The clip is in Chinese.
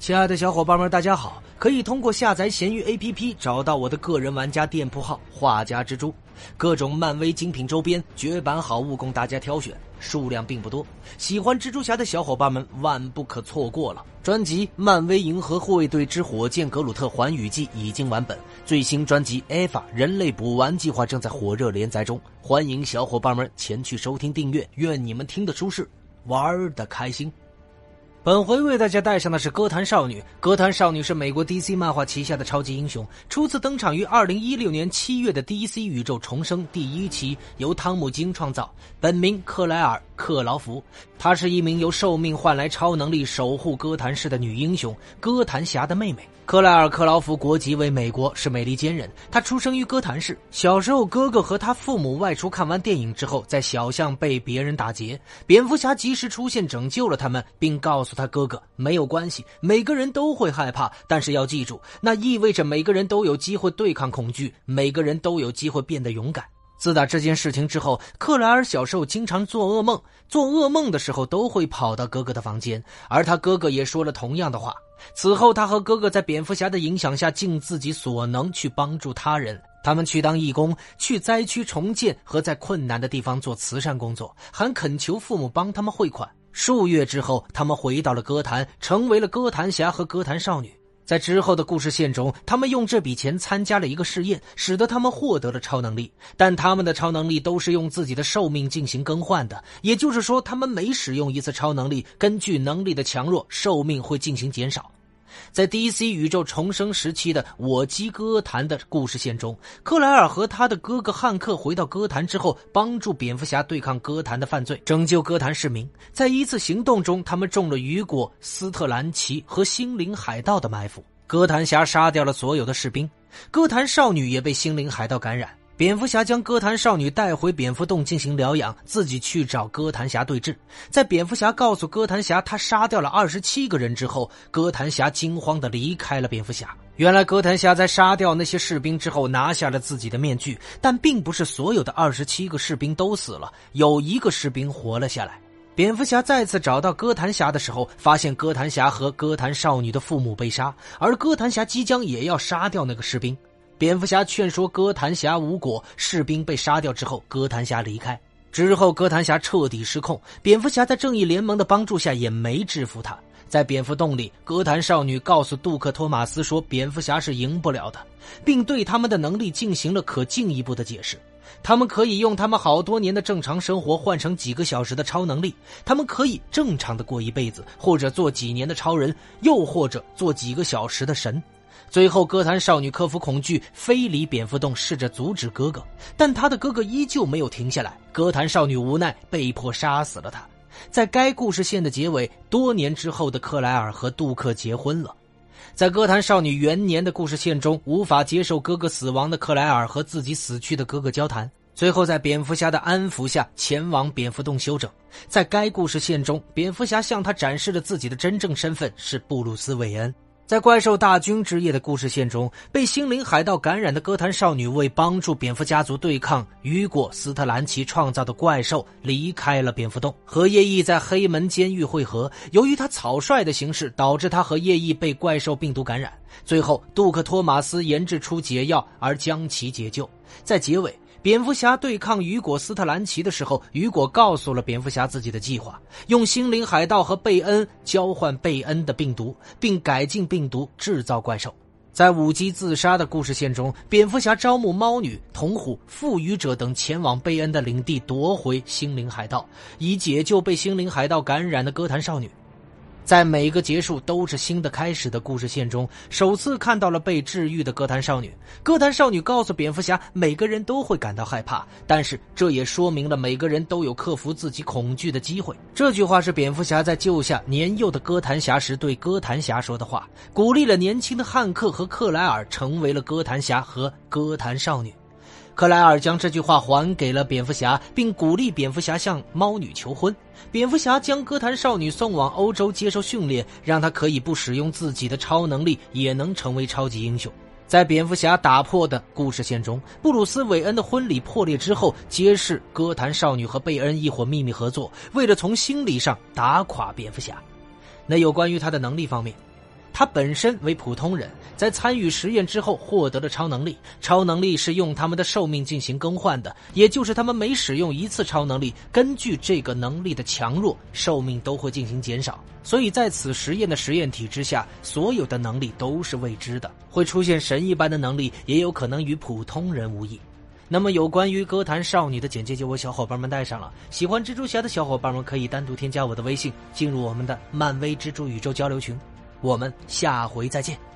亲爱的小伙伴们，大家好！可以通过下载闲鱼 APP 找到我的个人玩家店铺号“画家蜘蛛”，各种漫威精品周边、绝版好物供大家挑选，数量并不多。喜欢蜘蛛侠的小伙伴们万不可错过了！专辑《漫威银河护卫队之火箭格鲁特环宇记》已经完本，最新专辑《EVA 人类补完计划》正在火热连载中，欢迎小伙伴们前去收听订阅。愿你们听得舒适，玩的开心。本回为大家带上的是歌坛少女。歌坛少女是美国 DC 漫画旗下的超级英雄，初次登场于2016年7月的 DC 宇宙重生第一期，由汤姆金创造，本名克莱尔·克劳福。她是一名由寿命换来超能力守护哥谭市的女英雄，哥谭侠的妹妹。克莱尔·克劳福国籍为美国，是美利坚人。她出生于哥谭市。小时候，哥哥和他父母外出看完电影之后，在小巷被别人打劫，蝙蝠侠及时出现拯救了他们，并告诉他哥哥没有关系，每个人都会害怕，但是要记住，那意味着每个人都有机会对抗恐惧，每个人都有机会变得勇敢。自打这件事情之后，克莱尔小时候经常做噩梦，做噩梦的时候都会跑到哥哥的房间，而他哥哥也说了同样的话。此后，他和哥哥在蝙蝠侠的影响下，尽自己所能去帮助他人。他们去当义工，去灾区重建和在困难的地方做慈善工作，还恳求父母帮他们汇款。数月之后，他们回到了歌坛，成为了歌坛侠和歌坛少女。在之后的故事线中，他们用这笔钱参加了一个试验，使得他们获得了超能力。但他们的超能力都是用自己的寿命进行更换的，也就是说，他们每使用一次超能力，根据能力的强弱，寿命会进行减少。在 DC 宇宙重生时期的我基歌坛的故事线中，克莱尔和他的哥哥汉克回到歌坛之后，帮助蝙蝠侠对抗歌坛的犯罪，拯救歌坛市民。在一次行动中，他们中了雨果、斯特兰奇和心灵海盗的埋伏，歌坛侠杀掉了所有的士兵，歌坛少女也被心灵海盗感染。蝙蝠侠将歌坛少女带回蝙蝠洞进行疗养，自己去找歌坛侠对峙。在蝙蝠侠告诉歌坛侠他杀掉了二十七个人之后，歌坛侠惊慌地离开了蝙蝠侠。原来歌坛侠在杀掉那些士兵之后拿下了自己的面具，但并不是所有的二十七个士兵都死了，有一个士兵活了下来。蝙蝠侠再次找到歌坛侠的时候，发现歌坛侠和歌坛少女的父母被杀，而歌坛侠即将也要杀掉那个士兵。蝙蝠侠劝说哥谭侠无果，士兵被杀掉之后，哥谭侠离开之后，哥谭侠彻底失控。蝙蝠侠在正义联盟的帮助下也没制服他。在蝙蝠洞里，哥谭少女告诉杜克·托马斯说，蝙蝠侠是赢不了的，并对他们的能力进行了可进一步的解释。他们可以用他们好多年的正常生活换成几个小时的超能力，他们可以正常的过一辈子，或者做几年的超人，又或者做几个小时的神。最后，歌坛少女克服恐惧，飞离蝙蝠洞，试着阻止哥哥，但她的哥哥依旧没有停下来。歌坛少女无奈，被迫杀死了他。在该故事线的结尾，多年之后的克莱尔和杜克结婚了。在歌坛少女元年的故事线中，无法接受哥哥死亡的克莱尔和自己死去的哥哥交谈，最后在蝙蝠侠的安抚下前往蝙蝠洞休整。在该故事线中，蝙蝠侠向他展示了自己的真正身份是布鲁斯·韦恩。在怪兽大军之夜的故事线中，被心灵海盗感染的歌坛少女为帮助蝙蝠家族对抗雨果·斯特兰奇创造的怪兽，离开了蝙蝠洞，和叶翼在黑门监狱会合。由于他草率的形式，导致他和叶翼被怪兽病毒感染。最后，杜克·托马斯研制出解药，而将其解救。在结尾。蝙蝠侠对抗雨果·斯特兰奇的时候，雨果告诉了蝙蝠侠自己的计划：用心灵海盗和贝恩交换贝恩的病毒，并改进病毒制造怪兽。在舞姬自杀的故事线中，蝙蝠侠招募猫女、铜虎、赋予者等前往贝恩的领地夺回心灵海盗，以解救被心灵海盗感染的歌坛少女。在每个结束都是新的开始的故事线中，首次看到了被治愈的歌坛少女。歌坛少女告诉蝙蝠侠，每个人都会感到害怕，但是这也说明了每个人都有克服自己恐惧的机会。这句话是蝙蝠侠在救下年幼的歌坛侠时对歌坛侠说的话，鼓励了年轻的汉克和克莱尔成为了歌坛侠和歌坛少女。克莱尔将这句话还给了蝙蝠侠，并鼓励蝙蝠侠向猫女求婚。蝙蝠侠将歌坛少女送往欧洲接受训练，让她可以不使用自己的超能力也能成为超级英雄。在蝙蝠侠打破的故事线中，布鲁斯·韦恩的婚礼破裂之后，揭示歌坛少女和贝恩一伙秘密合作，为了从心理上打垮蝙蝠侠。那有关于他的能力方面。他本身为普通人，在参与实验之后获得了超能力。超能力是用他们的寿命进行更换的，也就是他们每使用一次超能力，根据这个能力的强弱，寿命都会进行减少。所以在此实验的实验体之下，所有的能力都是未知的。会出现神一般的能力，也有可能与普通人无异。那么有关于歌坛少女的简介就为小伙伴们带上了。喜欢蜘蛛侠的小伙伴们可以单独添加我的微信，进入我们的漫威蜘蛛宇宙交流群。我们下回再见。